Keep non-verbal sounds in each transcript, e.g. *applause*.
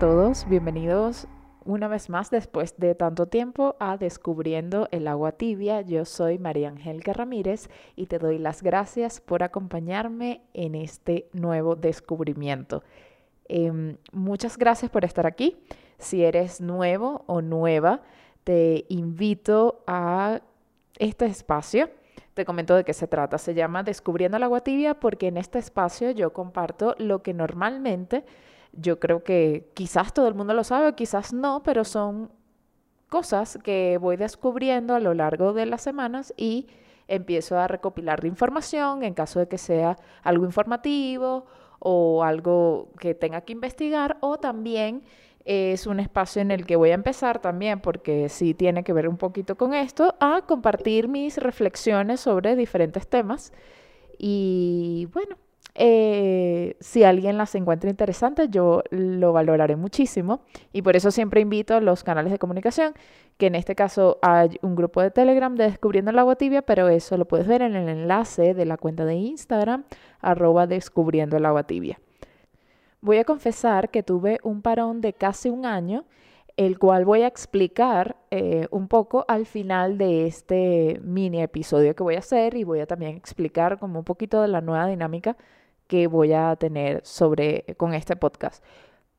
Todos, bienvenidos una vez más después de tanto tiempo a Descubriendo el agua tibia. Yo soy María Angélica Ramírez y te doy las gracias por acompañarme en este nuevo descubrimiento. Em, muchas gracias por estar aquí. Si eres nuevo o nueva, te invito a este espacio. Te comento de qué se trata. Se llama Descubriendo el agua tibia porque en este espacio yo comparto lo que normalmente yo creo que quizás todo el mundo lo sabe, quizás no, pero son cosas que voy descubriendo a lo largo de las semanas y empiezo a recopilar información en caso de que sea algo informativo o algo que tenga que investigar o también es un espacio en el que voy a empezar también, porque sí tiene que ver un poquito con esto, a compartir mis reflexiones sobre diferentes temas. Y bueno, eh, si alguien las encuentra interesantes, yo lo valoraré muchísimo y por eso siempre invito a los canales de comunicación, que en este caso hay un grupo de Telegram de Descubriendo el Agua Tibia, pero eso lo puedes ver en el enlace de la cuenta de Instagram, arroba Descubriendo el Agua Tibia. Voy a confesar que tuve un parón de casi un año, el cual voy a explicar eh, un poco al final de este mini episodio que voy a hacer y voy a también explicar como un poquito de la nueva dinámica que voy a tener sobre con este podcast.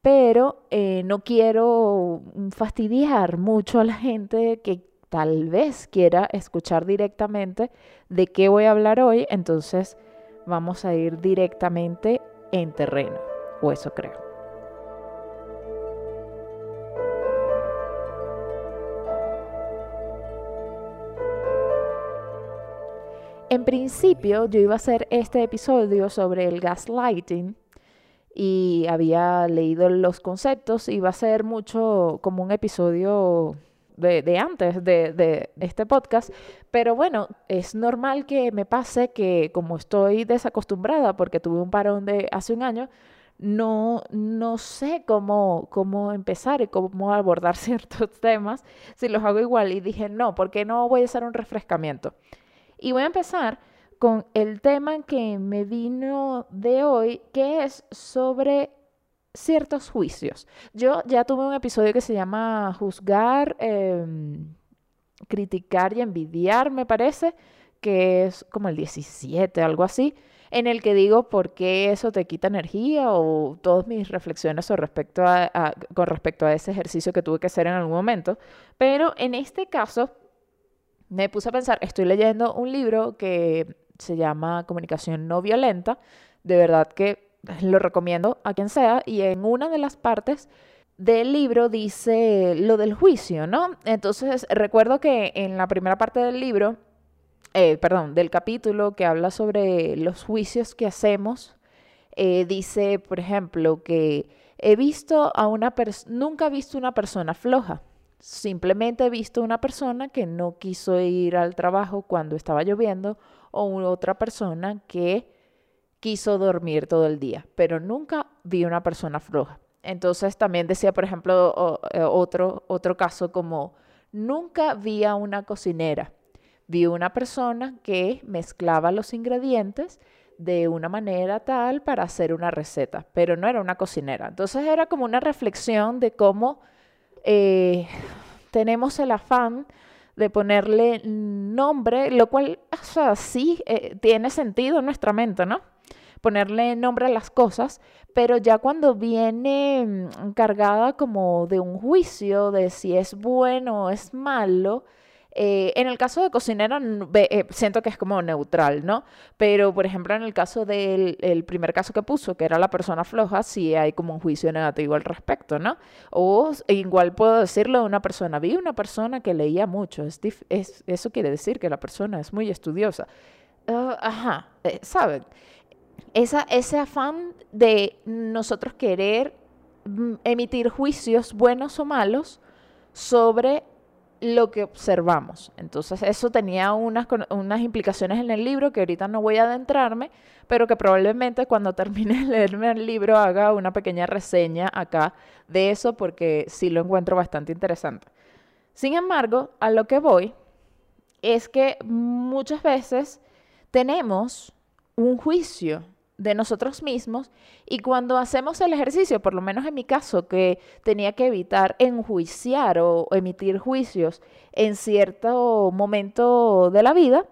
Pero eh, no quiero fastidiar mucho a la gente que tal vez quiera escuchar directamente de qué voy a hablar hoy, entonces vamos a ir directamente en terreno, o eso creo. En principio yo iba a hacer este episodio sobre el gaslighting y había leído los conceptos, iba a ser mucho como un episodio de, antes de, de, este podcast, pero bueno, es normal que me pase que como estoy desacostumbrada porque tuve un parón de hace un año, no, no sé cómo, cómo empezar y cómo abordar *laughs* ciertos temas si los hago igual y dije, no, porque no voy a hacer un refrescamiento. Y voy a empezar con el tema que me vino de hoy, que es sobre ciertos juicios. Yo ya tuve un episodio que se llama Juzgar, em, Criticar y Envidiar, me parece, que es como el 17, algo así, en el que digo por qué eso te quita energía o todas mis reflexiones con respecto a ese ejercicio que tuve que hacer en algún momento. Pero en este caso me puse a pensar, estoy leyendo un libro que se llama Comunicación no violenta, de verdad que lo recomiendo a quien sea, y en una de las partes del libro dice lo del juicio, ¿no? Entonces recuerdo que en la primera parte del libro, eh, perdón, del capítulo que habla sobre los juicios que hacemos, eh, dice, por ejemplo, que he visto a una persona, nunca he visto una persona floja. Simplemente he visto una persona que no quiso ir al trabajo cuando estaba lloviendo o otra persona que quiso dormir todo el día, pero nunca vi una persona floja. Entonces también decía, por ejemplo, eh, otro, otro caso como, nunca vi a una cocinera, vi una persona que mezclaba los ingredientes de una manera tal para hacer una receta, pero no era una cocinera. Entonces era como una reflexión de cómo eh, tenemos el afán de ponerle nombre, lo cual, o sí eh, tiene sentido en nuestra mente, ¿no? Ponerle nombre a las cosas, pero ya cuando viene mm, cargada como de un juicio de si es bueno o es malo, eh, en el caso de cocinera eh, siento que es como neutral, ¿no? Pero, por ejemplo, en el caso del primer caso que puso, que era la persona floja, sí hay como un juicio negativo al respecto, ¿no? O igual puedo decirlo de una persona, vi una persona que leía mucho, es, eso quiere decir que la persona es muy estudiosa. Ah, ajá, eh, ¿saben? Esa, ese afán de nosotros querer mm, emitir juicios buenos o malos sobre lo que observamos. Entonces eso tenía unas, unas implicaciones en el libro que ahorita no voy a adentrarme, pero que probablemente cuando *laughs* termine de leerme el libro haga una pequeña reseña acá de eso porque sí lo encuentro bastante interesante. Sin embargo, a lo que voy es que muchas veces tenemos un juicio de nosotros mismos y cuando hacemos el ejercicio, por lo menos en mi caso, que tenía que evitar enjuiciar o emitir juicios en cierto momento de la vida,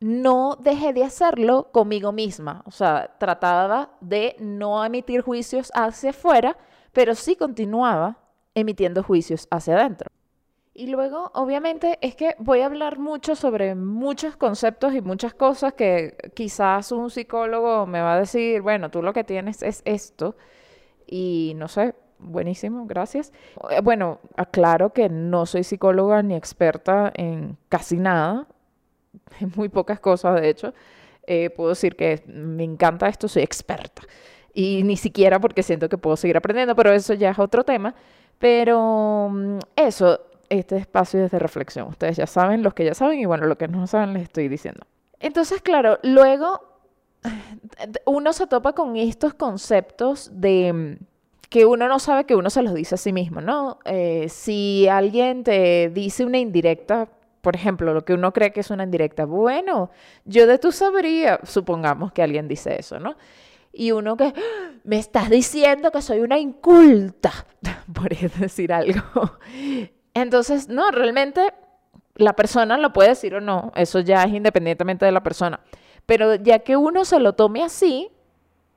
no dejé de hacerlo conmigo misma. O sea, trataba de no emitir juicios hacia afuera, pero sí continuaba emitiendo juicios hacia adentro. Y luego, obviamente, es que voy a hablar mucho sobre muchos conceptos y muchas cosas que quizás un psicólogo me va a decir, bueno, tú lo que tienes es esto. Y no sé, buenísimo, gracias. Eh, bueno, aclaro que no soy psicóloga ni experta en casi nada, *laughs* en muy pocas cosas, de hecho. Eh, puedo decir que me encanta esto, soy experta. Y ni siquiera porque siento que puedo seguir aprendiendo, pero eso ya es otro tema. Pero mm, eso, este espacio es de reflexión. Ustedes ya saben, los que ya saben, y bueno, los que no saben les estoy diciendo. Entonces, claro, luego uno se topa con estos conceptos de mm, que uno no sabe que uno se los dice a sí mismo, ¿no? Eh, si alguien te dice una indirecta, por ejemplo, lo que uno cree que es una indirecta, bueno, yo de tú sabría, supongamos que alguien dice eso, ¿no? Y uno que, ¡Ah! me estás diciendo que soy una inculta, *laughs* por decir algo. Entonces, no, realmente la persona lo puede decir o no, eso ya es independientemente de la persona. Pero ya que uno se lo tome así,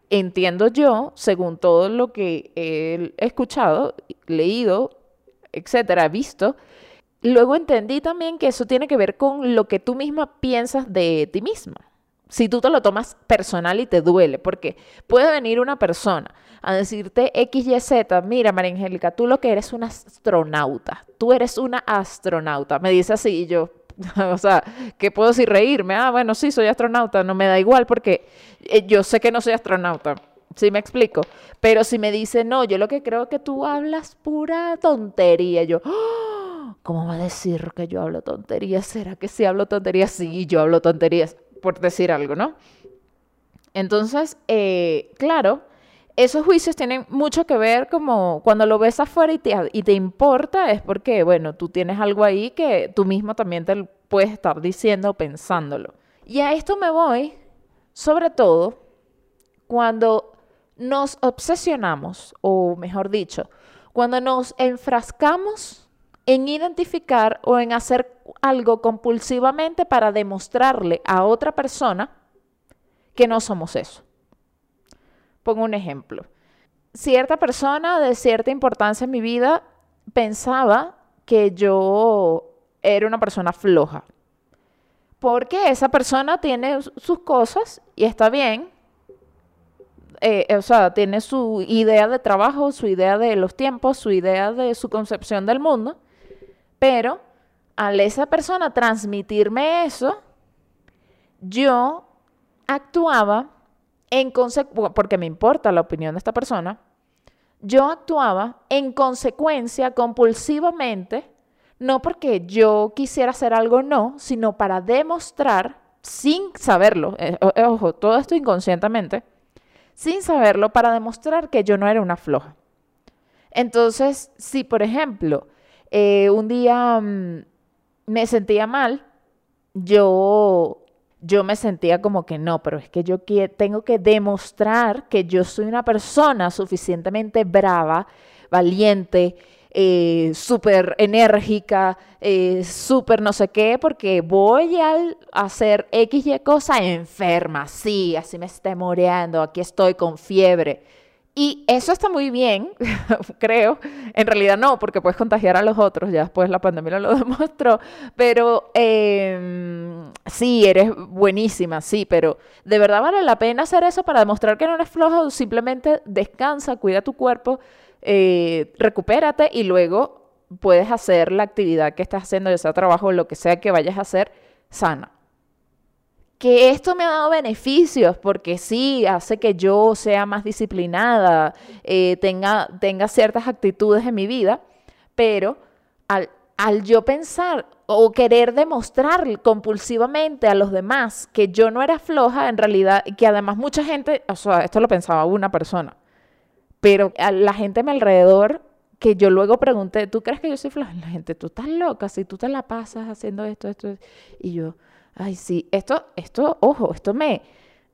entiendo yo, según todo lo que he escuchado, leído, etcétera, visto, luego entendí también que eso tiene que ver con lo que tú misma piensas de ti misma si tú te lo tomas personal y te duele, porque puede venir una persona a decirte X, Y, Z, mira María Angélica, tú lo que eres una astronauta, tú eres una astronauta, me dice así y yo, *laughs* o sea, ¿qué puedo decir? Reírme, ah, bueno, sí, soy astronauta, no me da igual porque eh, yo sé que no soy astronauta. ¿Sí me explico? Pero si me dice, no, yo lo que creo que tú hablas pura tontería, yo, ¡Ah! ¿cómo va a decir que yo hablo tonterías? ¿Será que sí hablo tonterías? Sí, yo hablo tonterías por decir algo, ¿no? Entonces, eh, claro, esos juicios tienen mucho que ver como cuando lo ves afuera y te, y te importa, es porque, bueno, tú tienes algo ahí que tú mismo también te puedes estar diciendo o pensándolo. Y a esto me voy, sobre todo, cuando nos obsesionamos, o mejor dicho, cuando nos enfrascamos en identificar o en hacer algo compulsivamente para demostrarle a otra persona que no somos eso. Pongo un ejemplo. Cierta persona de cierta importancia en mi vida pensaba que yo era una persona floja. Porque esa persona tiene sus cosas y está bien. Eh, o sea, tiene su idea de trabajo, su idea de los tiempos, su idea de su concepción del mundo. Pero al esa persona transmitirme eso, yo actuaba en consecuencia, porque me importa la opinión de esta persona, yo actuaba en consecuencia compulsivamente, no porque yo quisiera hacer algo, no, sino para demostrar, sin saberlo, eh, ojo, todo esto inconscientemente, sin saberlo, para demostrar que yo no era una floja. Entonces, si por ejemplo, eh, un día mm, me sentía mal, yo, yo me sentía como que no, pero es que yo tengo que demostrar que yo soy una persona suficientemente brava, valiente, eh, súper enérgica, eh, súper no sé qué, porque voy a hacer X y cosa enferma, sí, así me esté moreando, aquí estoy con fiebre. Y eso está muy bien, *laughs* creo. En realidad no, porque puedes contagiar a los otros, ya después la pandemia lo *laughs* demostró. Pero em, sí, eres buenísima, sí, pero ¿de verdad vale la pena hacer eso para demostrar que no eres flojo? Simplemente descansa, cuida tu cuerpo, eh, recupérate y luego puedes hacer la actividad que estás haciendo, ya sea trabajo o lo que sea que vayas a hacer, sana que esto me ha dado beneficios porque sí, hace que yo sea más disciplinada, eh, tenga, tenga ciertas actitudes en mi vida, pero al, al yo pensar o querer demostrar compulsivamente a los demás que yo no era floja, en realidad, que además mucha gente, o sea, esto lo pensaba una persona, pero a la gente a mi alrededor, que yo luego pregunté, ¿tú crees que yo soy floja? La gente, tú estás loca, si tú te la pasas haciendo esto, esto, y yo, Ay, sí, esto, esto, ojo, esto me,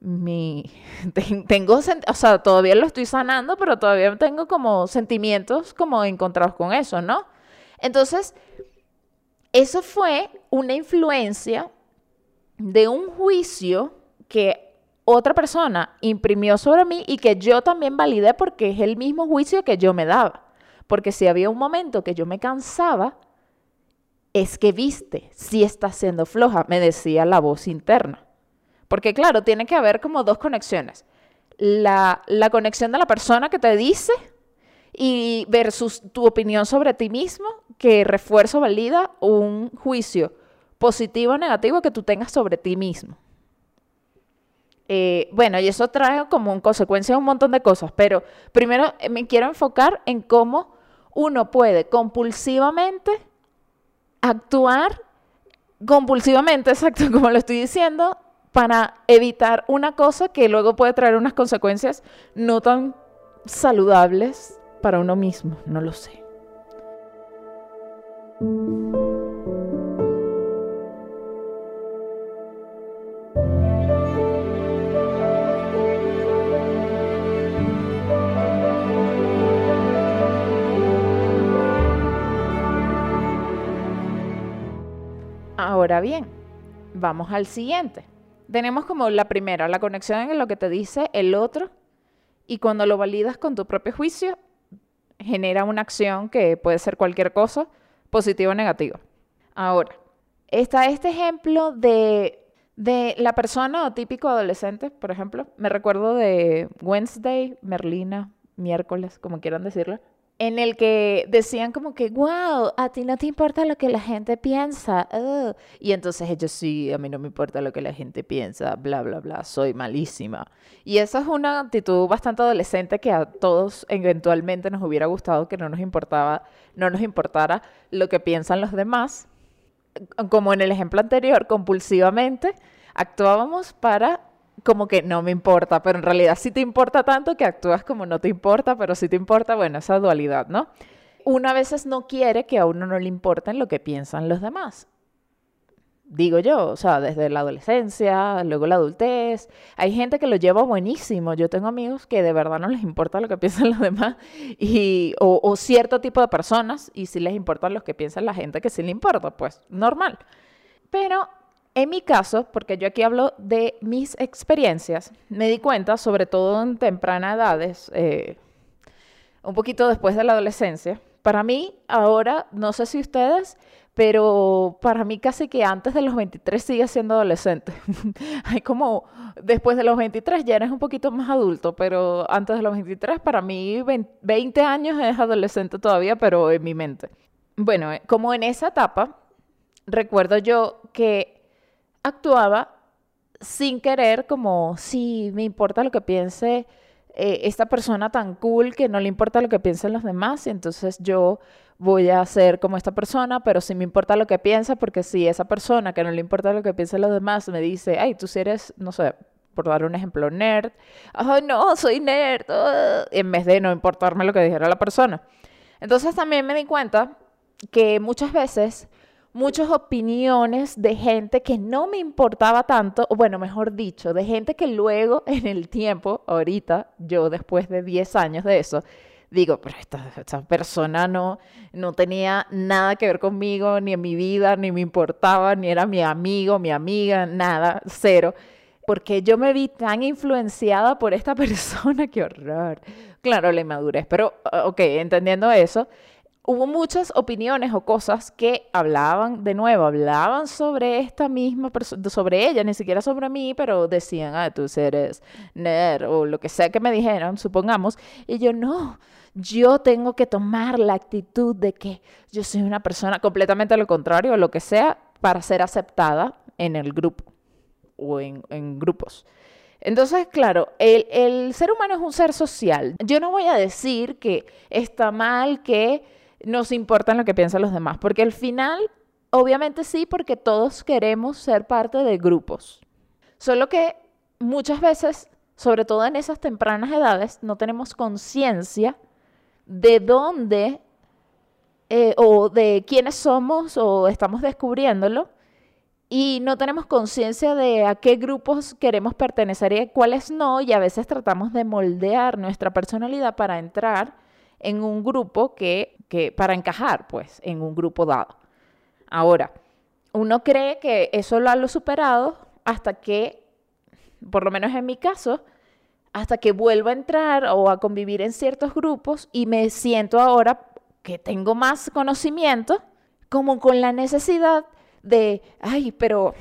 mi, *laughs* tengo, o sea, todavía lo estoy sanando, pero todavía tengo como sentimientos como encontrados con eso, ¿no? Entonces, eso fue una influencia de un juicio que otra persona imprimió sobre mí y que yo también validé porque es el mismo juicio que yo me daba. Porque si había un momento que yo me cansaba, es que viste, si estás siendo floja, me decía la voz interna. Porque claro, tiene que haber como dos conexiones. La, la conexión de la persona que te dice y versus tu opinión sobre ti mismo, que refuerzo valida un juicio positivo o negativo que tú tengas sobre ti mismo. Eh, bueno, y eso trae como consecuencia un montón de cosas, pero primero eh, me quiero enfocar en cómo uno puede compulsivamente actuar, compulsivamente, *laughs* exacto como lo estoy diciendo, para evitar una cosa que luego puede traer unas consecuencias no tan saludables para uno mismo, no lo sé. Ahora bien, vamos al siguiente. Tenemos como la primera, la conexión en lo que te dice el otro y cuando lo validas con tu propio juicio, genera una acción que puede ser cualquier cosa, positiva o negativa. Ahora, está este ejemplo de, de la persona o típico adolescente, por ejemplo. Me recuerdo de Wednesday, Merlina, miércoles, como quieran decirlo, en el que decían como que, wow, a ti no te importa lo que la gente piensa. Y entonces ellos sí, a mí no me importa lo que la gente piensa, bla, bla, bla, soy malísima. Y esa es una actitud bastante adolescente que a todos eventualmente nos hubiera gustado que no nos importaba, no nos importara lo que piensan los demás. Como en el ejemplo anterior, compulsivamente actuábamos para como que no me importa, pero en realidad sí te importa tanto que actúas como no te importa, pero sí te importa, bueno, esa dualidad, ¿no? Una a veces no quiere que a uno no le importen lo que piensan los demás. Digo yo, o sea, desde la adolescencia, luego la adultez. Hay gente que lo lleva buenísimo. Yo tengo amigos que de verdad no les importa lo que *laughs* piensan los demás, y, o, cierto tipo de personas, y sí les importa lo que piensa la gente que sí le importa, pues normal. Pero en mi caso, porque yo aquí hablo de mis experiencias, me di cuenta, sobre todo en tempranas edades, eh, un poquito después de la adolescencia, para mí ahora, no sé si ustedes, pero para mí casi que antes de los 23 sigue siendo adolescente. *laughs* Hay como, después de los 23 ya eres un poquito más adulto, pero antes de los 23 para mí 20 años es adolescente todavía, pero en mi mente. Bueno, eh, como en esa etapa, recuerdo yo que actuaba sin querer, como, si me importa lo que piense eh, esta persona tan cool que no le importa lo que piensen los demás, y entonces yo voy a ser como esta persona, pero sí me importa lo que piensa, porque si esa persona que no le importa lo que piensen los demás me dice, ay, tú si eres, no sé, por dar un ejemplo, nerd, ay, no, soy nerd, ah", en vez de no importarme lo que dijera la persona. Entonces también me di cuenta que muchas veces muchas opiniones de gente que no me importaba tanto, o bueno, mejor dicho, de gente que luego *laughs* en el tiempo, ahorita, yo después de 10 años de eso, digo, pero esta, persona no, no tenía nada que ver conmigo, ni en mi vida, ni me importaba, ni era mi amigo, mi amiga, nada, cero. Porque yo me vi tan influenciada por esta *laughs* persona, qué horror. Claro, la inmadurez, pero ok, entendiendo eso, hubo muchas opiniones o cosas que hablaban, de nuevo, hablaban sobre esta misma persona, sobre ella, ni siquiera sobre mí, pero decían, ah, tú eres nerd o lo que sea que me dijeran, supongamos, y yo no. Yo tengo que tomar la actitud de que yo soy una persona completamente lo contrario, o lo que sea, para ser aceptada en el grupo o en, grupos. Entonces, claro, el, ser humano es un ser social. Yo no voy a decir que está mal que nos importa lo que piensan los demás, porque al final, obviamente sí, porque todos queremos ser parte de grupos. Solo que muchas veces, sobre todo en esas tempranas edades, no tenemos conciencia de dónde eh, o de quiénes somos o estamos descubriéndolo y no tenemos conciencia de a qué grupos queremos pertenecer y cuáles no, y a veces tratamos de moldear nuestra personalidad para entrar en un grupo que, para encajar, pues, en un grupo dado. Ahora, uno cree que eso lo ha superado hasta que, por lo menos en mi caso, hasta que vuelvo a entrar o a convivir en ciertos grupos y me siento ahora que tengo más conocimiento, como con la necesidad de, ay, pero,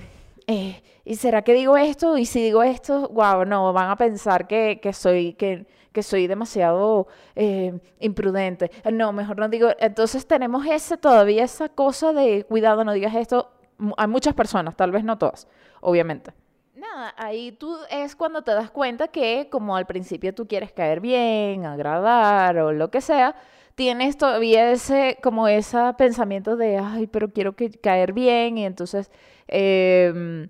eh, ¿y será que digo esto? Y si digo esto, wow, no, van a pensar que, que soy, que, que soy demasiado eh, imprudente. No, mejor no digo. Entonces tenemos ese, todavía esa cosa de, cuidado, no digas esto. Hay muchas personas, tal vez no todas, obviamente. Nada, ahí tú es cuando te das cuenta que como al principio tú quieres caer bien, agradar o lo que sea, tienes todavía ese, como ese pensamiento de, ay, pero quiero que, caer bien y entonces eh,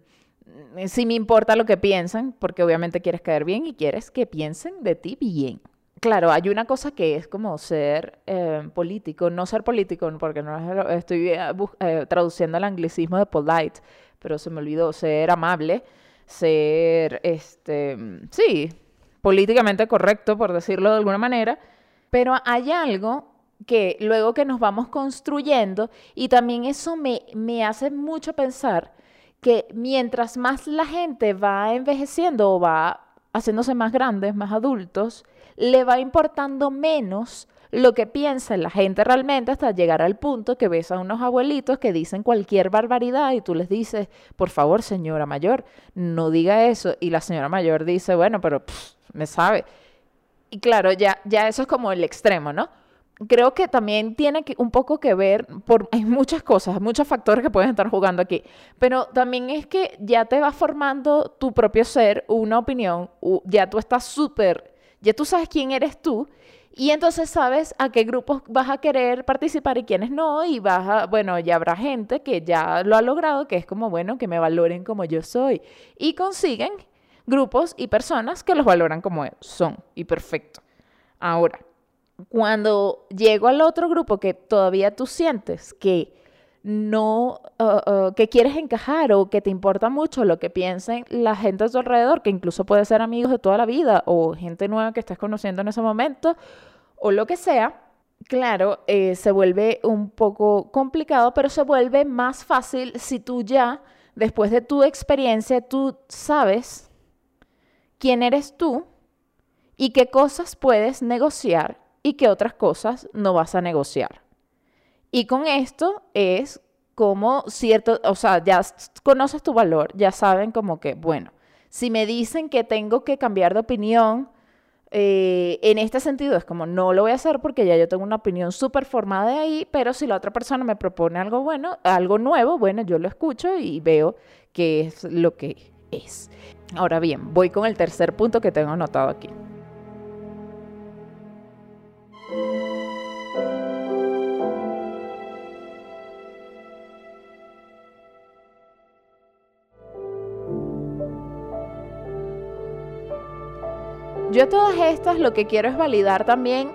sí me importa lo que piensan, porque obviamente quieres caer bien y quieres que piensen de ti bien. Claro, hay una cosa que es como ser em, político, no ser político, porque no estoy eh, eh, traduciendo el anglicismo de polite, pero se me olvidó ser amable, ser, este, sí, políticamente correcto, por decirlo de alguna manera, pero hay algo que luego que nos vamos construyendo, y también eso me, me hace mucho pensar que mientras más la gente va envejeciendo o va haciéndose más grandes, más adultos, le va importando menos lo que piensa la gente realmente hasta llegar al punto que ves a unos abuelitos que dicen cualquier barbaridad y tú les dices, por favor, señora mayor, no diga eso. Y la señora mayor dice, bueno, pero me sabe. Y claro, ya, ya eso es como el extremo, ¿no? Creo que también tiene que, un poco que ver, por, *laughs* hay muchas cosas, muchos factores que pueden estar jugando aquí, pero también es que ya te va formando tu propio ser, una opinión, ya tú estás súper, ya tú sabes quién eres tú y entonces sabes a qué grupos vas a querer participar y quiénes no, y vas bueno, ya habrá gente que ya lo ha logrado, que es como, bueno, que me valoren como yo soy, y consiguen grupos y personas que los valoran como son y perfecto. Ahora, cuando llego al otro grupo que todavía tú sientes que no, uh, uh, que quieres encajar o que te importa mucho lo que piensen la gente a tu alrededor, que incluso puede ser amigos de toda la vida o gente nueva que estés conociendo en ese momento o lo que sea, claro, eh, se vuelve un poco complicado, pero se vuelve más fácil si tú ya, después de tu experiencia, tú sabes quién eres tú y qué cosas puedes negociar y qué otras cosas no vas a negociar. Y con esto es como cierto, o sea, ya conoces tu valor, ya saben como que, bueno, si me dicen que tengo que cambiar de opinión, eh, en este sentido es como no lo voy a hacer porque ya yo tengo una opinión súper formada de ahí, pero si la otra persona me propone algo bueno, algo nuevo, bueno, yo lo escucho y veo qué es lo que es. Ahora bien, voy con el tercer punto que tengo anotado aquí. Yo todas estas lo que quiero es validar también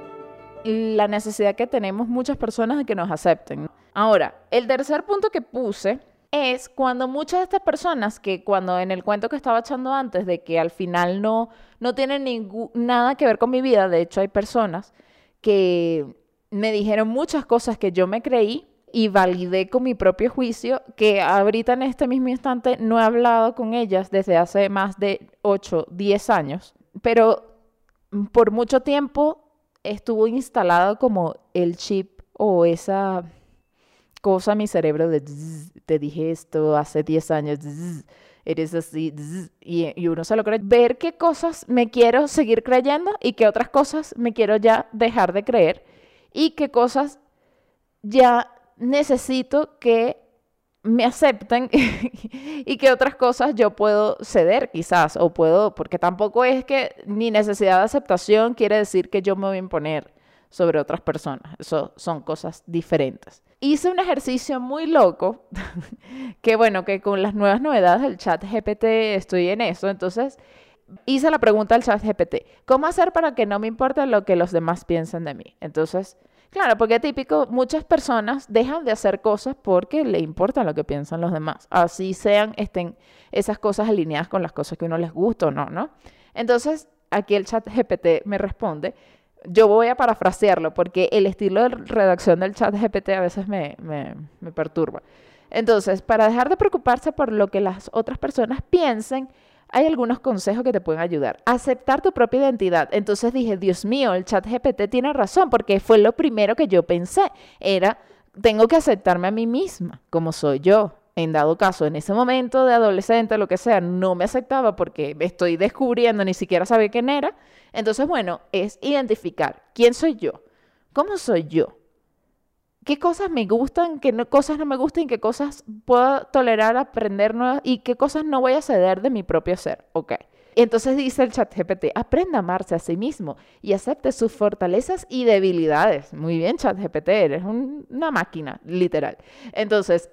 la necesidad que tenemos muchas personas de que nos acepten. Ahora, el tercer punto que puse es cuando muchas de estas personas que cuando en el cuento que estaba echando antes de que al final no, no tienen nada que ver con mi vida, de hecho hay personas que me dijeron muchas cosas que yo me creí y validé con mi propio juicio, que ahorita en este mismo instante no he hablado con ellas desde hace más de 8, 10 años, pero por mucho tiempo estuvo instalado como el chip o esa cosa mi cerebro de te dije esto hace 10 años, eres así, y, uno se lo cree. Ver qué cosas me quiero seguir creyendo y qué otras cosas me quiero ya dejar de creer y qué cosas ya necesito que me acepten *laughs* y que otras cosas yo puedo ceder quizás o puedo, porque tampoco es que mi necesidad de aceptación quiere decir que yo me voy a imponer sobre otras personas. Eso son cosas diferentes. Hice un ejercicio muy loco, *laughs* que bueno, que con las nuevas novedades del chat GPT estoy en eso. Entonces hice la pregunta al chat GPT, ¿cómo hacer para que no me importe lo que los demás piensen de mí? Entonces, Claro, porque típico, muchas personas dejan de hacer cosas porque le importa lo que piensan los demás. Así sean, estén esas cosas alineadas con las cosas que uno les gusta o no, ¿no? Entonces, aquí el chat GPT me responde. Yo voy a parafrasearlo porque el estilo de redacción del chat GPT a veces me, me, me perturba. Entonces, para dejar de preocuparse por lo que las otras personas piensen, hay algunos consejos que te pueden ayudar. Aceptar tu propia identidad. Entonces dije, Dios mío, el chat GPT tiene razón porque fue lo primero que yo pensé. Era, tengo que aceptarme a mí misma como soy yo. En dado caso, en ese momento de adolescente, lo que sea, no me aceptaba porque me estoy descubriendo, ni siquiera sabía quién era. Entonces, bueno, es identificar quién soy yo, cómo soy yo, qué cosas me gustan, qué cosas no me gustan qué cosas puedo tolerar, aprender nuevas y qué cosas no voy a ceder de mi propio ser. Ok. Entonces dice el chat GPT, aprenda a amarse a sí mismo y acepte sus fortalezas y debilidades. Muy bien, chat GPT, eres una máquina, literal. Entonces,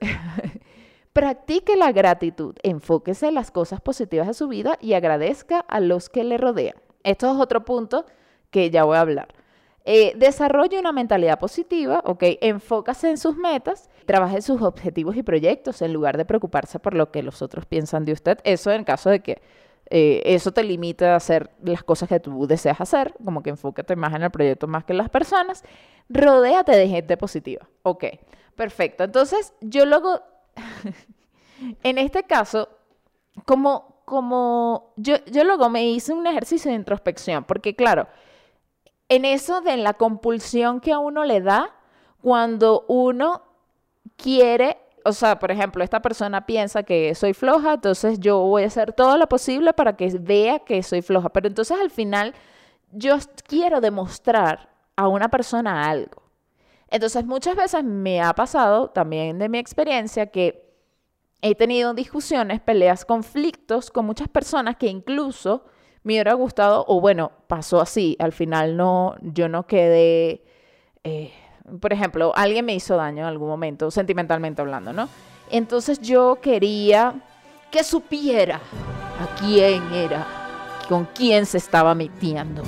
*laughs* practique la gratitud, enfóquese en las cosas positivas de su vida y agradezca a los que le rodean. Esto es otro punto que ya voy a hablar. Eh, desarrolle una mentalidad positiva, ¿ok? Enfócase en sus metas, trabaje sus objetivos y proyectos en lugar de preocuparse por lo que los otros piensan de usted. Eso en caso de que eh, eso te limite a hacer las cosas que tú deseas hacer, como que enfócate más en el proyecto más que en las personas. Rodéate de gente positiva, ¿ok? Perfecto. Entonces, yo luego, *laughs* en este caso, como, como, yo, yo luego me hice un ejercicio de introspección, porque claro, en eso de la compulsión que a uno le da cuando uno quiere, o sea, por ejemplo, esta persona piensa que soy floja, entonces yo voy a hacer todo lo posible para que vea que soy floja, pero entonces al final yo quiero demostrar a una persona algo. Entonces muchas veces me ha pasado también de mi experiencia que he tenido discusiones, peleas, conflictos con muchas personas que incluso me hubiera gustado, o bueno, pasó así, al final no, yo no quedé, eh, por ejemplo, alguien me hizo daño en algún momento, sentimentalmente hablando, ¿no? Entonces yo quería que supiera a quién era, con quién se estaba metiendo,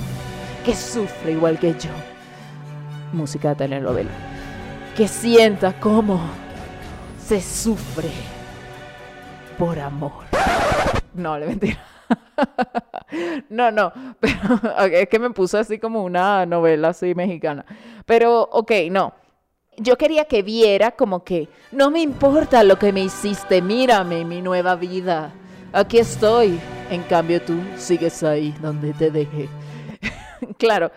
que sufre igual que yo. Música de telenovela. Que sienta cómo se sufre por amor. No, le mentira. *laughs* no, no, *laughs* pero es que me puso así como una novela así mexicana. Pero, ok, no. Yo quería que viera como que, no me importa lo que me hiciste, mírame mi nueva vida. Aquí estoy. En cambio tú sigues ahí donde te dejé. *laughs* claro,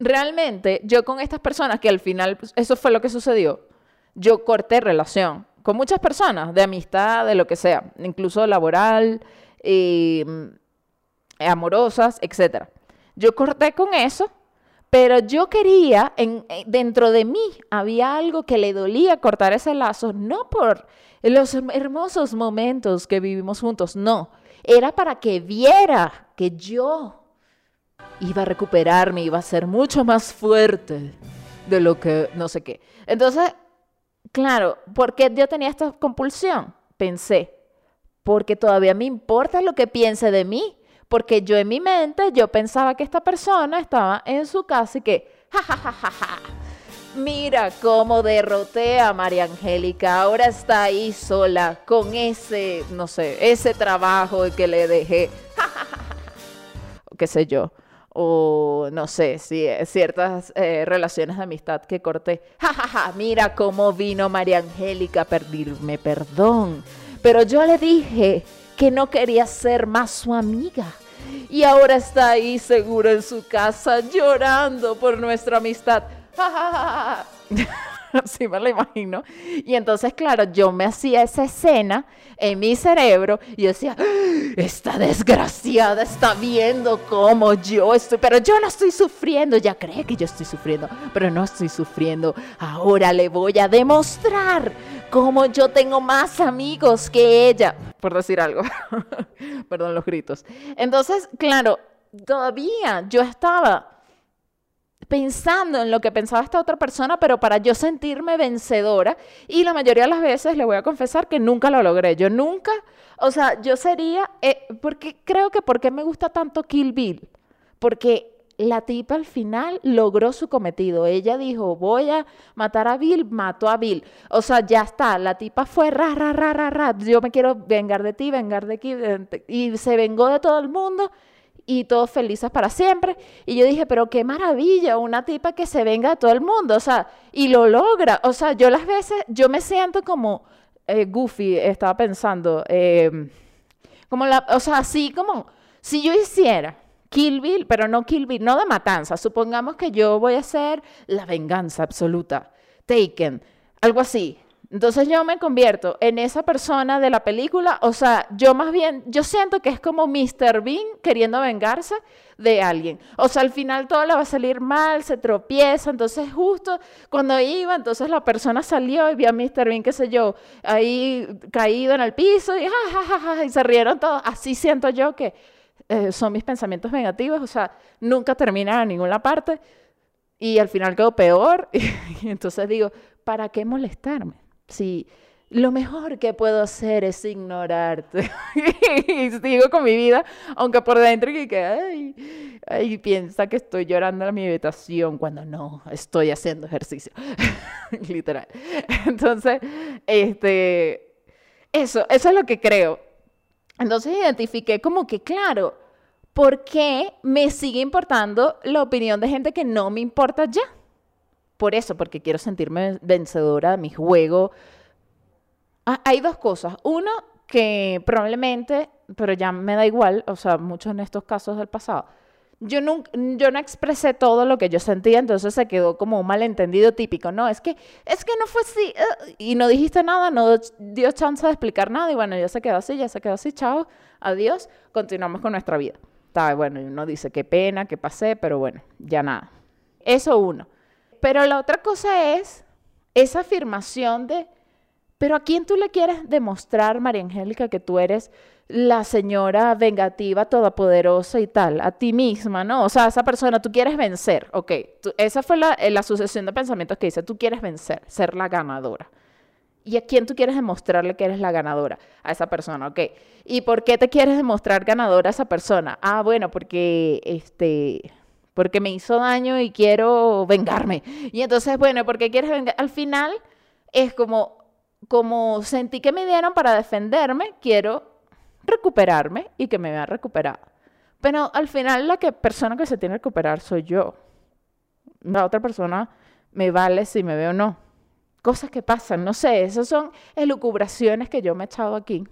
realmente yo con estas personas, que al final pues, eso fue lo que sucedió, yo corté relación con muchas personas, de amistad, de lo que sea, incluso laboral, Em, amorosas, etc. Yo corté con eso, pero yo quería, en, eh, dentro de mí había algo que le dolía cortar ese lazo, no por los hermosos momentos que vivimos juntos, no, era para que viera que yo iba a recuperarme, iba a ser mucho más fuerte de lo que no sé qué. Entonces, claro, ¿por qué yo tenía esta compulsión? Pensé, porque todavía me importa lo que piense de mí, porque yo en mi mente yo pensaba que esta persona estaba en su casa y que, ja, ja, ja, ja. Mira cómo derroté a María Angélica, ahora está ahí sola con ese, no sé, ese trabajo que le dejé, o qué sé yo, o no sé, si ciertas eh, relaciones de amistad que corté, ja, ja, ja, mira cómo vino María Angélica a pedirme perdón pero yo le dije que no quería ser más su amiga. Y ahora está ahí seguro en su casa llorando por nuestra amistad. *laughs* Así me lo imagino. Y entonces, claro, yo me hacía esa escena en mi cerebro y yo decía, esta desgraciada está viendo cómo yo estoy, pero yo no estoy sufriendo, ya cree que yo estoy sufriendo, pero no estoy sufriendo. Ahora le voy a demostrar cómo yo tengo más amigos que ella, por decir algo. *laughs* Perdón los gritos. Entonces, claro, todavía yo estaba pensando en lo que pensaba esta otra persona, pero para yo sentirme vencedora. Y la mayoría de las veces le voy a confesar que nunca lo logré. Yo nunca, o sea, yo sería, eh, porque creo que porque me gusta tanto Kill Bill, porque la tipa al final logró su cometido. Ella dijo, voy a matar a Bill, mató a Bill. O sea, ya está, la tipa fue ra, ra, ra, ra, ra. Yo me quiero vengar de ti, vengar de aquí. Y se vengó de todo el mundo y todos felices para siempre. Y yo dije, pero qué maravilla, una tipa que se venga de todo el mundo, o sea, y lo logra. O sea, yo las veces, yo me siento como eh, Goofy, estaba pensando, eh, como o sea, así como, si yo hiciera Kill Bill, pero no Kill Bill, no de matanza, supongamos que yo voy a hacer la venganza absoluta, Taken, algo así. Entonces yo me convierto en esa persona de la película, o sea, yo más bien, yo siento que es como Mr. Bean queriendo vengarse de alguien. O sea, al final todo le va a salir mal, se tropieza, entonces justo cuando iba, entonces la persona salió y vio a Mr. Bean, qué sé yo, ahí caído en el piso y, ja, y se rieron todos. Así siento yo que eh, son mis pensamientos negativos, o sea, nunca terminan en ninguna parte y al final quedo peor. *laughs* y entonces digo, ¿para qué molestarme? Si lo mejor que puedo hacer es ignorarte. *laughs* y sigo con mi vida, aunque por dentro que, que ay, ay, piensa que estoy llorando en mi habitación cuando no, estoy haciendo ejercicio. *laughs* Literal. Entonces, este, eso, eso es lo que creo. Entonces identifiqué como que, claro, ¿por qué me sigue importando la opinión de gente que no me importa ya? por eso, porque quiero sentirme vencedora de mi juego. Ah, hay dos cosas. Uno, que probablemente, pero ya me da igual, o sea, muchos en estos casos del pasado, yo, nunca, yo no expresé todo lo que yo sentía, entonces se quedó como un malentendido típico. No, es que, es que no fue así, uh, y no dijiste nada, no dio chance de explicar nada, y bueno, ya se quedó así, ya se quedó así, chao, adiós, continuamos con nuestra vida. Está bueno, y uno dice, qué pena, que pasé, pero bueno, ya nada. Eso uno. Pero la otra cosa es esa afirmación de, pero ¿a quién tú le quieres demostrar, María Angélica, que tú eres la señora vengativa, todopoderosa y tal? A ti misma, ¿no? O sea, esa persona, tú quieres vencer, ok. esa fue la, la sucesión de pensamientos que dice, tú quieres vencer, ser la ganadora. ¿Y a quién tú quieres demostrarle que eres la ganadora? A esa persona, ok. ¿Y por qué te quieres demostrar ganadora a esa persona? Ah, bueno, porque este, porque me hizo daño y quiero vengarme. Y entonces, bueno, ¿por qué quieres vengar? Al final es como, como sentí que me dieron para defenderme, quiero recuperarme y que me vea recuperado. Pero al final la que, persona que se tiene que recuperar soy yo. La otra persona me vale si me veo o no. Cosas que pasan, no sé, esas son elucubraciones que yo me he echado aquí.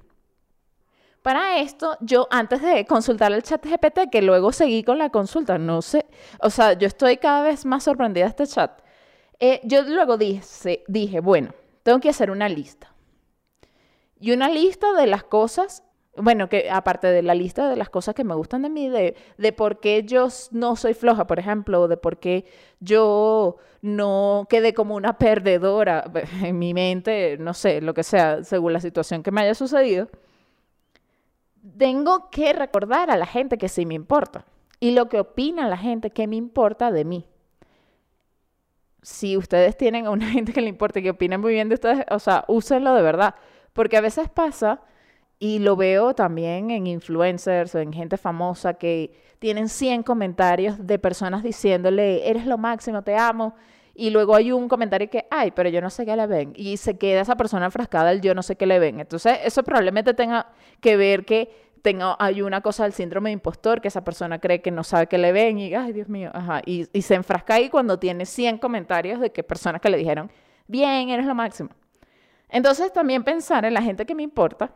Para esto, yo antes de consultar el chat GPT, que luego seguí con la consulta, no sé, o sea, yo estoy cada vez más sorprendida de este chat. Eh, yo luego dije, dije, bueno, tengo que hacer una lista. Y una lista de las cosas, bueno, que aparte de la lista de las cosas que me gustan de mí, de, por qué yo no soy floja, por ejemplo, o de por qué yo no quedé como una perdedora *laughs* en mi mente, no sé, lo que sea, según la situación que me haya sucedido tengo que recordar a la gente que sí me importa y lo que opina la gente que me importa de mí. Si ustedes tienen a una *laughs* gente que le importa y que opina muy bien de ustedes, o sea, úsenlo de verdad, porque a veces pasa y lo veo también en influencers o en gente famosa que tienen 100 comentarios de personas diciéndole, eres lo máximo, te amo, y luego hay un comentario que, ay, pero yo no sé qué le ven, y se queda esa persona enfrascada el yo no sé qué le ven. Entonces, eso probablemente tenga que ver que tenga, hay una cosa del síndrome de impostor, que esa persona cree que no sabe qué le ven, y, ay, Dios mío, ajá, y, y se enfrasca ahí cuando tiene 100 comentarios de que personas que le dijeron, bien, eres lo máximo. Entonces, también pensar en la gente que me importa,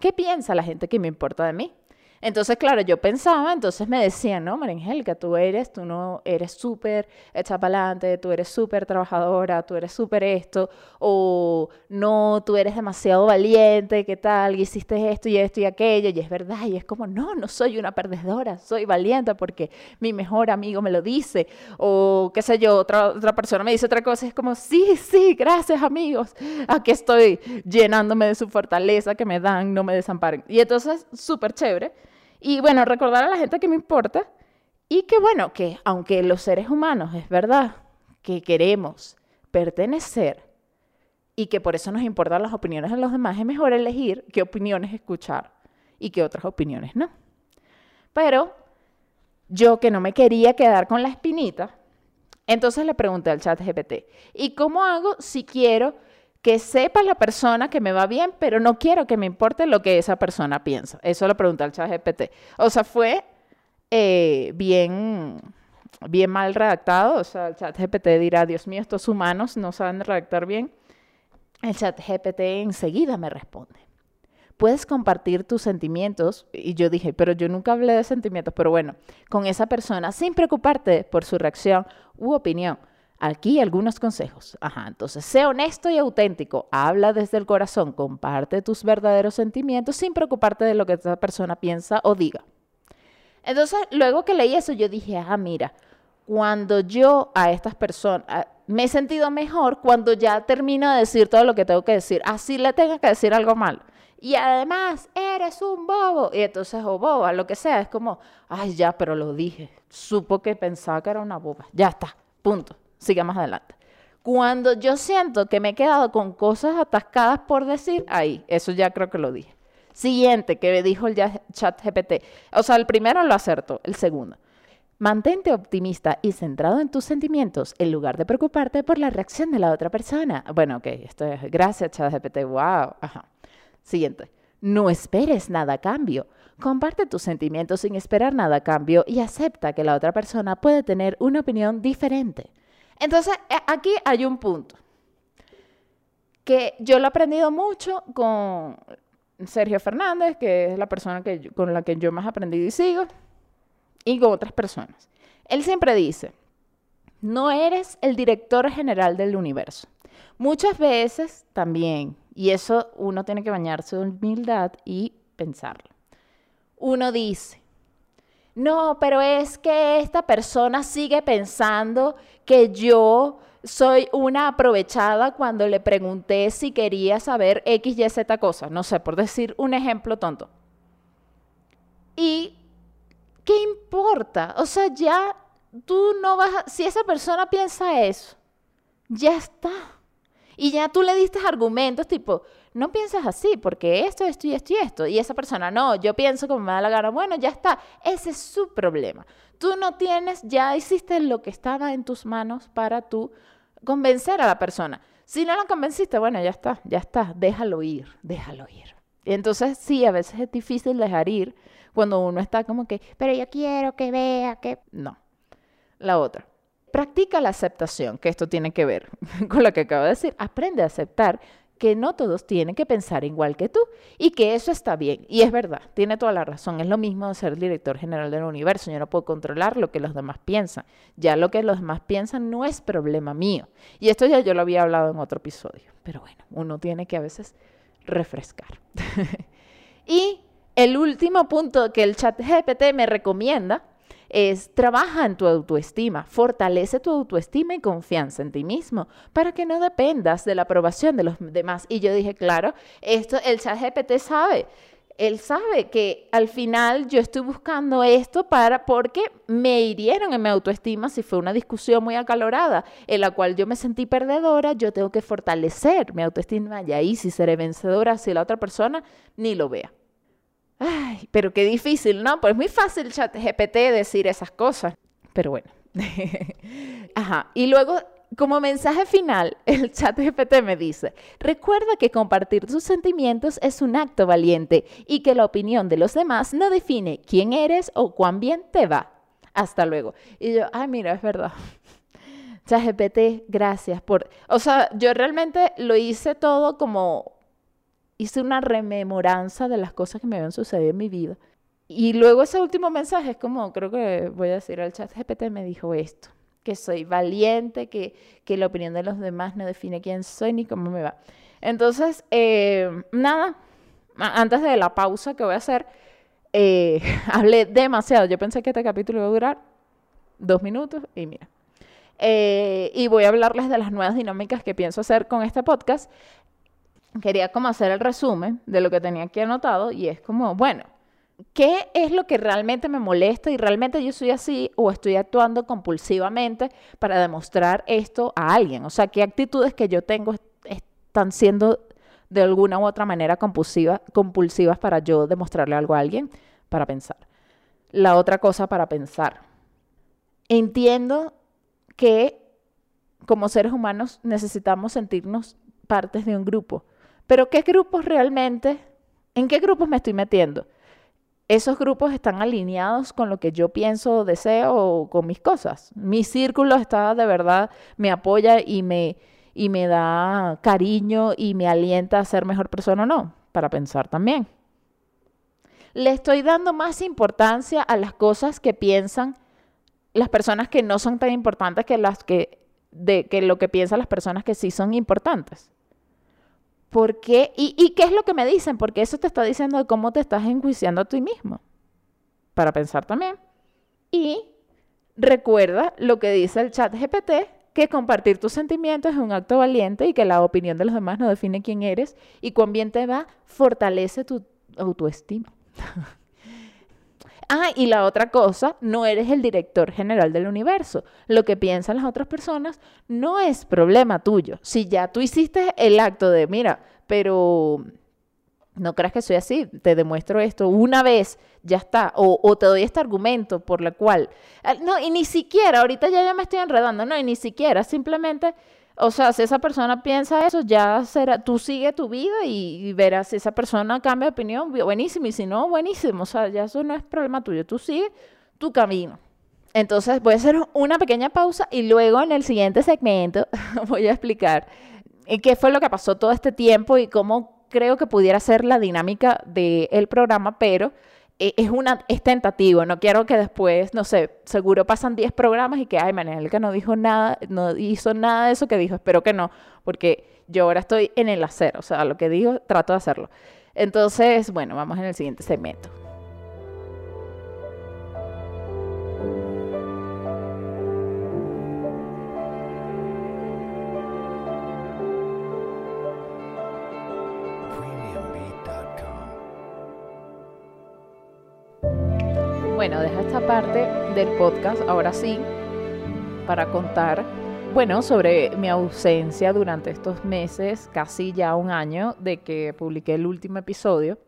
¿qué piensa la gente que me importa de mí? Entonces, claro, yo pensaba, entonces me decían, no, María Angélica, tú eres, tú no eres súper hecha para adelante, tú eres súper trabajadora, tú eres súper esto, o no, tú eres demasiado valiente, ¿qué tal? hiciste esto y esto y aquello, y es verdad, y es como, no, no soy una perdedora, soy valiente porque mi mejor amigo me lo dice, o qué sé yo, otra, otra persona me dice otra cosa, es como, sí, sí, gracias amigos, aquí estoy llenándome de su fortaleza que me dan, no me desamparen. Y entonces, súper chévere y bueno, recordar a la gente que me importa y que bueno, que aunque los seres humanos es verdad que queremos pertenecer y que por eso nos importan las opiniones de los demás, es mejor elegir qué opiniones escuchar y qué otras opiniones no. Pero yo que no me quería quedar con la espinita, entonces le pregunté al chat GPT, ¿y cómo hago si quiero que sepa la persona que me va bien, pero no quiero que me importe lo que esa persona piensa? Eso lo pregunté al chat GPT. O sea, fue eh, bien, bien mal redactado. O sea, el chat GPT dirá, Dios mío, estos humanos no saben redactar bien. El chat GPT enseguida me responde. Puedes compartir tus sentimientos, y yo dije, pero yo nunca hablé de sentimientos, pero bueno, con esa persona sin preocuparte por su reacción u opinión. Aquí algunos consejos. Ajá, entonces, sé honesto y auténtico, habla desde el corazón, comparte tus verdaderos sentimientos sin preocuparte de lo que esa persona piensa o diga. Entonces, luego que leí eso, yo dije, ah, mira, cuando yo a estas personas, me he sentido mejor cuando ya termino de decir todo lo que tengo que decir, así le tengo que decir algo mal. Y además, eres un bobo. Y entonces, o boba, lo que sea, es como, ay, ya, pero lo dije. Supo que pensaba que era una boba. Ya está, punto. Siga más adelante. Cuando yo siento que me he quedado con cosas atascadas por decir, ahí, eso ya creo que lo dije. Siguiente que dijo el chat GPT. O sea, el primero lo acertó, el segundo. Mantente optimista y centrado en tus sentimientos en lugar de preocuparte por la reacción de la otra persona. Bueno, ok, esto es gracias, chat GPT. Wow. Ajá. Siguiente. No esperes nada a cambio. Comparte tus sentimientos sin esperar nada a cambio y acepta que la otra persona puede tener una opinión diferente. Entonces, eh, aquí hay un punto que yo lo he aprendido mucho con Sergio Fernández, que es la persona con la que yo más aprendí y sigo, y con otras personas. Él siempre dice, no eres el director general del universo. Muchas veces también, y eso uno tiene que bañarse de humildad y pensarlo. Uno dice, no, pero es que esta persona sigue pensando que yo soy una aprovechada cuando le pregunté si quería saber X, Y, Z cosas. No sé, por decir un ejemplo tonto. ¿Y qué importa? O sea, ya tú no vas a... Si esa persona piensa eso, ya está. Y ya tú le diste argumentos tipo, no piensas así, porque esto, esto y esto y esto. Y esa persona, no, yo pienso como me da la gana. Bueno, ya está. Ese es su problema. Tú no tienes, ya hiciste lo que estaba en tus manos para tú convencer a la persona. Si no lo convenciste, bueno, ya está, ya está, déjalo ir, déjalo ir. Y entonces sí, a veces es difícil dejar ir cuando uno está como que, pero yo quiero que vea que... No. La otra, practica la aceptación, que esto tiene que ver *laughs* con lo que acabo de decir. Aprende a aceptar que no todos tienen que pensar igual que tú y que eso está bien. Y es verdad, tiene toda la razón. Es lo mismo ser director general del universo. Yo no puedo controlar lo que los demás piensan. Ya lo que los demás piensan no es problema mío. Y esto ya yo lo había hablado en otro episodio. Pero bueno, uno tiene que a veces refrescar. *laughs* y el último punto que el chat GPT me recomienda es trabaja en tu autoestima, fortalece tu autoestima y confianza en ti mismo para que no dependas de la aprobación de los demás. Y yo dije, claro, esto el chat GPT sabe. Él sabe que al final yo estoy buscando esto para porque me hirieron en mi autoestima si fue una discusión muy acalorada en la cual yo me sentí perdedora, yo tengo que fortalecer mi autoestima y ahí si seré vencedora si la otra persona ni lo vea. Ay, pero qué difícil, ¿no? Pues es muy fácil chat GPT decir esas cosas. Pero bueno. *laughs* Ajá. Y luego, como mensaje final, *laughs* el chat GPT me dice, recuerda que compartir tus sentimientos es un acto valiente y que la opinión de los demás no define quién eres o cuán bien te va. Hasta luego. Y yo, ay, mira, es verdad. *laughs* GPT, gracias por... O sea, yo realmente lo hice todo como hice una rememoranza de las cosas que me habían sucedido en mi vida. Y luego ese último mensaje es como, creo que voy a decir al chat GPT, me dijo esto, que soy valiente, que, que la opinión de los demás no define quién soy ni cómo me va. Entonces, eh, nada, antes de la pausa que voy a hacer, eh, *laughs* hablé demasiado. Yo pensé que este capítulo iba a durar dos minutos y mira. Eh, y voy a hablarles de las nuevas dinámicas que pienso hacer con este podcast quería como hacer el resumen de lo que tenía aquí anotado y es como, bueno, ¿qué es lo que realmente me molesta y realmente yo soy así o estoy actuando compulsivamente para demostrar esto a alguien? O sea, ¿qué actitudes que yo tengo están siendo de alguna u otra manera compulsivas para yo demostrarle algo a alguien para pensar? la otra cosa para pensar. Entiendo que como seres humanos necesitamos sentirnos partes de un grupo, pero ¿qué grupos realmente? ¿En qué grupos me estoy metiendo? esos grupos están alineados con lo que yo pienso, deseo o con mis cosas. Mi círculo está de verdad, me apoya y me, y me da cariño y me alienta a ser mejor persona o no, para pensar también. Le estoy dando más importancia a las cosas que piensan las personas que no son tan importantes que las que de que lo que piensan las personas que sí son importantes. ¿Por qué? ¿Y, qué es lo que me dicen? Porque eso te está diciendo cómo te estás enjuiciando a ti mismo. Para pensar también. Y recuerda lo que dice el chat GPT, que compartir tus sentimientos es un acto valiente y que la opinión de los demás no define quién eres y cuán bien te va, fortalece tu autoestima. *laughs* Ah, y la otra cosa, no eres el director general del universo. Lo que piensan las otras personas no es problema tuyo. Si ya tú hiciste el acto de, mira, pero no creas que soy así, te demuestro esto una vez, ya está, o, te doy este argumento por la cual, ah, no, y ni siquiera, ahorita ya, ya me estoy enredando, no, y ni siquiera, simplemente o sea, si esa persona piensa eso, ya será, tú sigue tu vida y, verás si esa persona cambia de opinión, buenísimo, y si no, buenísimo, o sea, ya eso no es problema tuyo, tú sigue tu camino. Entonces voy a hacer una pequeña pausa y luego en el siguiente segmento *laughs* voy a explicar eh, qué fue lo que pasó todo este tiempo y cómo creo que pudiera ser la dinámica del programa, pero es, una, es tentativo, no quiero que después, no sé, seguro pasan 10 programas y que, ay, que no dijo nada, no hizo nada de eso que dijo, espero que no, porque yo ahora estoy en el hacer, o sea, lo que digo, trato de hacerlo. Entonces, bueno, vamos en el siguiente segmento. Parte del podcast ahora sí para contar, bueno, sobre mi ausencia durante estos meses, casi ya un año de que publiqué el último episodio.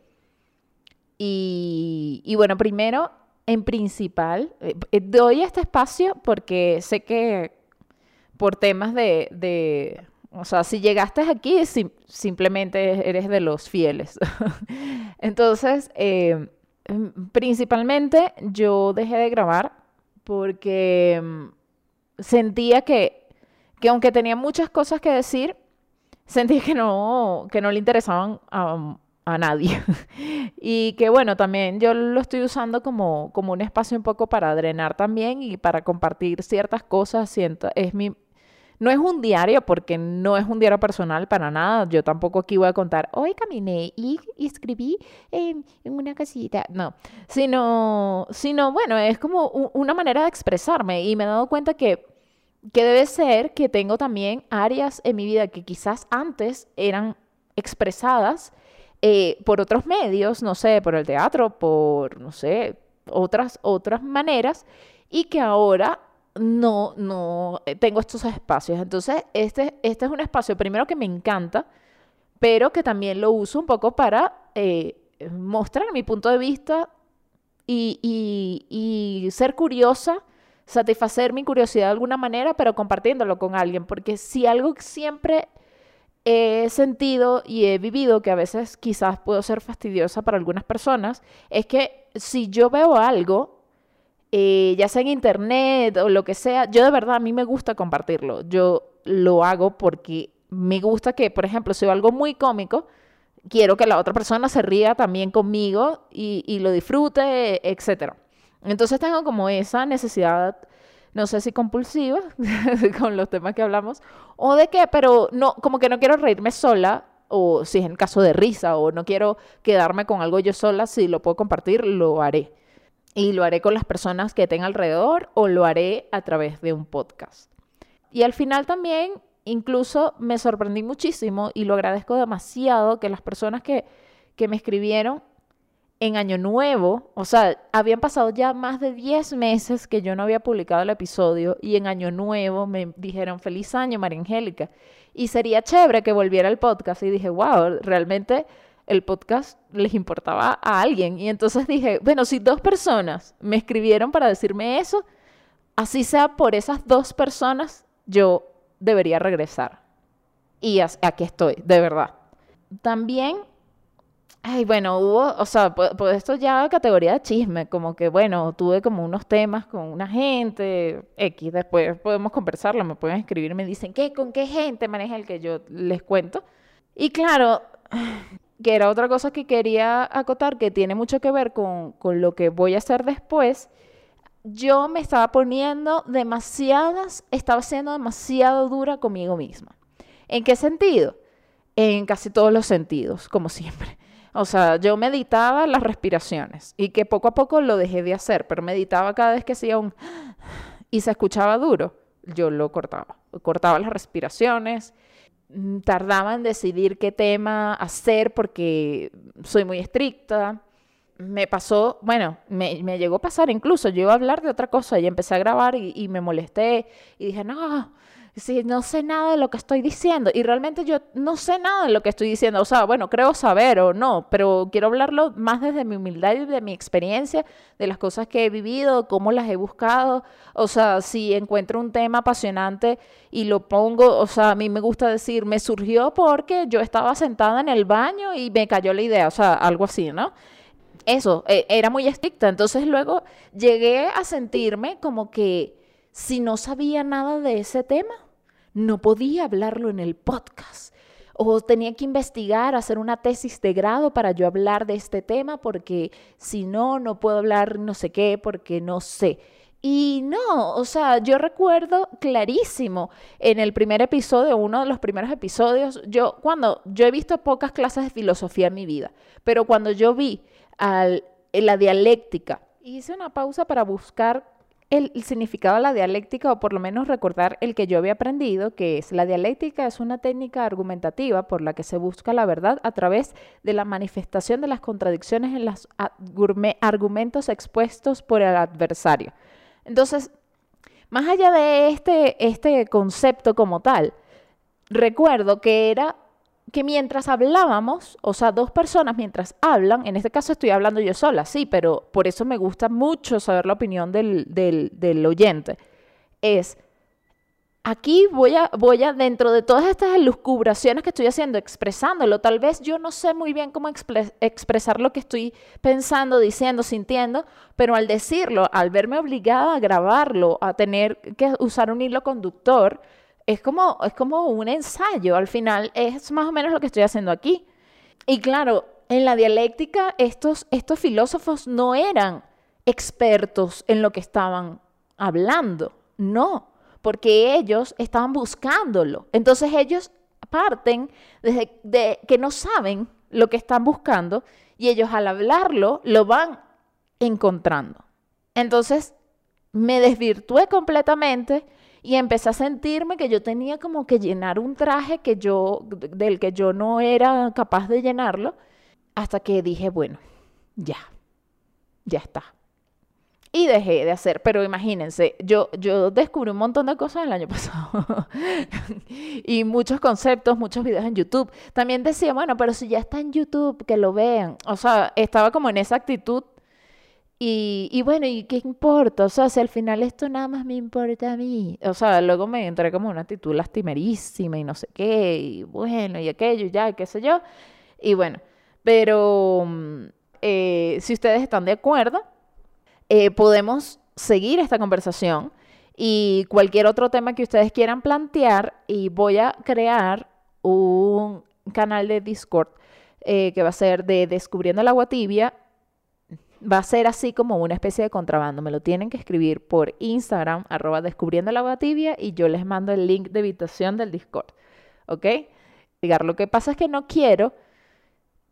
Y, bueno, primero, en principal, eh, eh, doy este espacio porque sé que por temas de, o sea, si llegaste aquí, simplemente eres de los fieles. *laughs* Entonces, eh, principalmente yo dejé de grabar porque em, sentía que, que aunque tenía muchas cosas que decir, sentía que no, que no le interesaban a, a nadie. *laughs* y que bueno, también yo lo estoy usando como, como un espacio un poco para drenar también y para compartir ciertas cosas. Siento, es mi, no es un diario porque no es un diario personal para nada. Yo tampoco aquí voy a contar, hoy caminé y, escribí en, una casita. No, sino, sino, bueno, es como una manera de expresarme y me he dado cuenta que, que debe ser que tengo también áreas en mi vida que quizás antes eran expresadas eh, por otros medios, no sé, por el teatro, por, no sé, otras, otras maneras y que ahora no, no eh, tengo estos espacios. Entonces, este, este es un espacio, primero que me encanta, pero que también lo uso un poco para eh, mostrar mi punto de vista y, y, ser curiosa, satisfacer mi curiosidad de alguna manera, pero compartiéndolo con alguien, porque si algo siempre he sentido y he vivido, que a veces quizás puedo ser fastidiosa para algunas personas, es que si yo veo algo eh, ya sea en internet o lo que sea, yo de verdad a mí me gusta compartirlo. Yo lo hago porque me gusta que, por ejemplo, si algo muy cómico, quiero que la otra persona se ría también conmigo y, lo disfrute, etc. Entonces tengo como esa necesidad, no sé si compulsiva *laughs* con los temas que hablamos, o de qué, pero no, como que no quiero reírme sola, o si es en caso de risa, o no quiero quedarme con algo yo sola, si lo puedo compartir, lo haré y lo haré con las personas que tenga alrededor o lo haré a través de un podcast. Y al final también incluso me sorprendí muchísimo y lo agradezco demasiado que las personas que, que me escribieron en Año Nuevo, o sea, habían pasado ya más de 10 meses que yo no había publicado el episodio y en Año Nuevo me dijeron feliz año, María Angélica. Y sería chévere que volviera el podcast y dije, wow, realmente el podcast les importaba a alguien. Y entonces dije, bueno, si dos personas me escribieron para decirme eso, así sea por esas dos personas, yo debería regresar. Y aquí estoy, de verdad. También Ay, bueno, hubo, o sea, pues, pues, esto ya categoría de chisme, como que, bueno, tuve como unos temas con una gente, X, después podemos conversarlo, me pueden escribir, me dicen, ¿qué? ¿Con qué gente maneja el que yo les cuento? Y claro, que era otra cosa que quería acotar, que tiene mucho que ver con, con lo que voy a hacer después, yo me estaba poniendo demasiadas, estaba siendo demasiado dura conmigo misma. ¿En qué sentido? En casi todos los sentidos, como siempre. O sea, yo meditaba las respiraciones y que poco a poco lo dejé de hacer, pero meditaba cada vez que hacía un... y se escuchaba duro, yo lo cortaba. Cortaba las respiraciones, tardaba en decidir qué tema hacer porque soy muy estricta. Me pasó, bueno, me, llegó a pasar incluso, yo iba a hablar de otra cosa y empecé a grabar y, y me molesté y dije, no, si no sé nada de lo que estoy diciendo y realmente yo no sé nada de lo que estoy diciendo, o sea, bueno, creo saber o no, pero quiero hablarlo más desde mi humildad y de mi experiencia, de las cosas que he vivido, cómo las he buscado, o sea, si encuentro un tema apasionante y lo pongo, o sea, a mí me gusta decir, me surgió porque yo estaba sentada en el baño y me cayó la idea, o sea, algo así, ¿no? Eso, e, era muy estricta, entonces luego llegué a sentirme como que si no sabía nada de ese tema, no podía hablarlo en el podcast. O tenía que investigar, hacer una tesis de grado para yo hablar de este tema, porque si no, no puedo hablar no sé qué, porque no sé. Y no, o sea, yo recuerdo clarísimo en el primer episodio, uno de los primeros episodios, yo cuando yo he visto pocas clases de filosofía en mi vida, pero cuando yo vi al, la dialéctica, hice una pausa para buscar el, significado de la dialéctica, o por lo menos recordar el que yo había aprendido, que es la dialéctica es una técnica argumentativa por la que se busca la verdad a través de la manifestación de las contradicciones en los argumentos expuestos por el adversario. Entonces, más allá de este, este concepto como tal, recuerdo que era que mientras hablábamos, o sea, dos personas mientras hablan, en este caso estoy hablando yo sola, sí, pero por eso me gusta mucho saber la opinión del, del, oyente, es, aquí voy a, voy a, dentro de todas estas elucubraciones que estoy haciendo, expresándolo, tal vez yo no sé muy bien cómo expresar lo que estoy pensando, diciendo, sintiendo, pero al decirlo, al verme obligada a grabarlo, a tener que usar un hilo conductor, es como, es como un ensayo, al final es más o menos lo que estoy haciendo aquí. Y claro, en la dialéctica estos, estos filósofos no eran expertos en lo que estaban hablando, no, porque ellos estaban buscándolo. Entonces ellos parten desde de que no saben lo que están buscando y ellos al hablarlo lo van encontrando. Entonces me desvirtué completamente y empecé a sentirme que yo tenía como que llenar un traje que yo, del que yo no era capaz de llenarlo, hasta que dije, bueno, ya, ya está. Y dejé de hacer, pero imagínense, yo, yo descubrí un montón de cosas el año *laughs* pasado y muchos conceptos, muchos videos en YouTube. También decía, bueno, pero si ya está en YouTube, que lo vean. O sea, estaba como en esa actitud y, bueno, ¿y qué importa? O sea, si al final esto nada más me importa a mí. O sea, luego me entré como una actitud lastimerísima y no sé qué, y bueno, y aquello, ya, qué sé yo. Y bueno, pero mm, eh, si ustedes están de acuerdo, eh, podemos seguir esta conversación y cualquier otro tema que ustedes quieran plantear y voy a crear un canal de Discord eh, que va a ser de Descubriendo el agua tibia va a ser así como una especie de contrabando. Me lo tienen que escribir por Instagram, arroba descubriendo la tibia, y yo les mando el link de invitación del Discord. ¿Ok? Digar, lo que pasa es que no quiero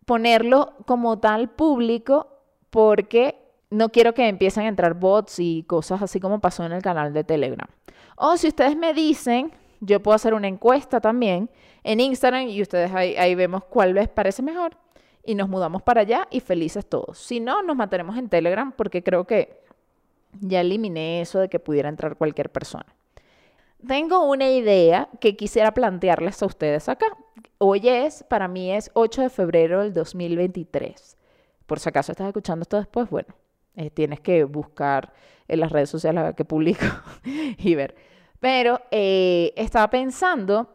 ponerlo como tal público porque no quiero que empiecen a entrar bots y cosas así como pasó en el canal de Telegram. O si ustedes me dicen, yo puedo hacer una encuesta también en Instagram y ustedes ahí, ahí vemos cuál les parece mejor y nos mudamos para allá y felices todos. Si no, nos mantenemos en Telegram porque creo que ya eliminé eso de que pudiera entrar cualquier persona. Tengo una idea que quisiera plantearles a ustedes acá. hoy es, para mí es 8 de febrero del 2023. Por si acaso estás escuchando esto después, bueno, eh, tienes que buscar en las redes sociales qué publico *laughs* y ver. Pero eh, estaba pensando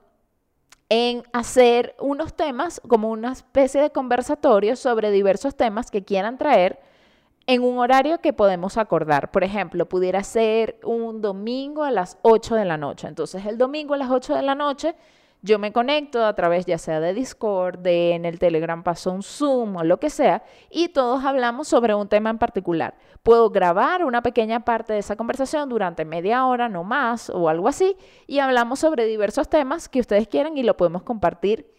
en hacer unos temas como una especie de conversatorio sobre diversos temas que quieran traer en un horario que podemos acordar. Por ejemplo, pudiera ser un domingo a las 8 de la noche. Entonces, el domingo a las 8 de la noche yo me conecto a través ya sea de Discord, de en el Telegram paso un Zoom o lo que sea, y todos hablamos sobre un tema en particular. Puedo grabar una pequeña parte de esa conversación durante media hora, no más, o algo así, y hablamos sobre diversos temas que ustedes quieran y lo podemos compartir.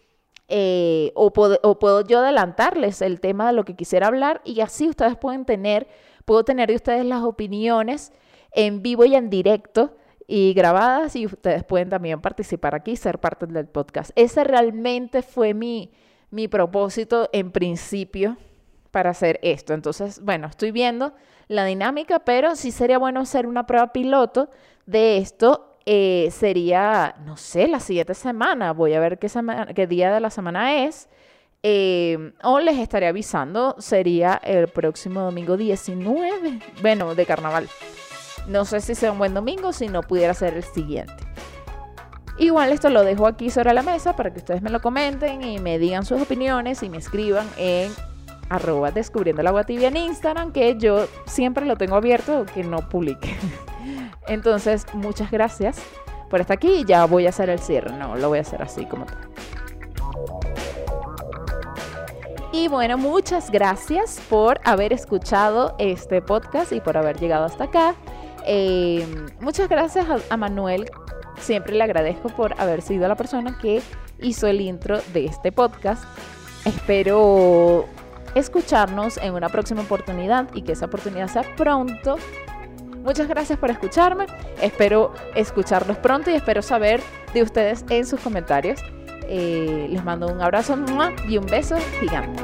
Eh, o, o puedo yo adelantarles el tema de lo que quisiera hablar y así ustedes pueden tener, puedo tener de ustedes las opiniones en vivo y en directo y grabadas y ustedes pueden también participar aquí, ser parte del podcast. Ese realmente fue mi, mi propósito en principio para hacer esto. Entonces, bueno, estoy viendo la dinámica, pero sí sería bueno hacer una prueba piloto de esto. Eh, sería, no sé, la siguiente semana. Voy a ver qué, qué día de la semana es. Eh, o les estaré avisando, sería el próximo domingo 19, bueno, de carnaval. No sé si sea un buen domingo, si no pudiera ser el siguiente. Igual esto lo dejo aquí sobre la mesa para que ustedes me lo comenten y me digan sus opiniones y me escriban en arroba descubriendo el agua tibia en Instagram, que yo siempre lo tengo abierto, que no publique. *laughs* Entonces, muchas gracias por estar aquí y ya voy a hacer el cierre, no lo voy a hacer así como tal. Y bueno, muchas gracias por haber escuchado este podcast y por haber llegado hasta acá. Eh, muchas gracias a, Manuel. Siempre le agradezco por haber sido la persona que hizo el intro de este podcast. Espero escucharnos en una próxima oportunidad y que esa oportunidad sea pronto. Muchas gracias por escucharme. Espero escucharlos pronto y espero saber de ustedes en sus comentarios. Eh, les mando un abrazo y un beso gigante.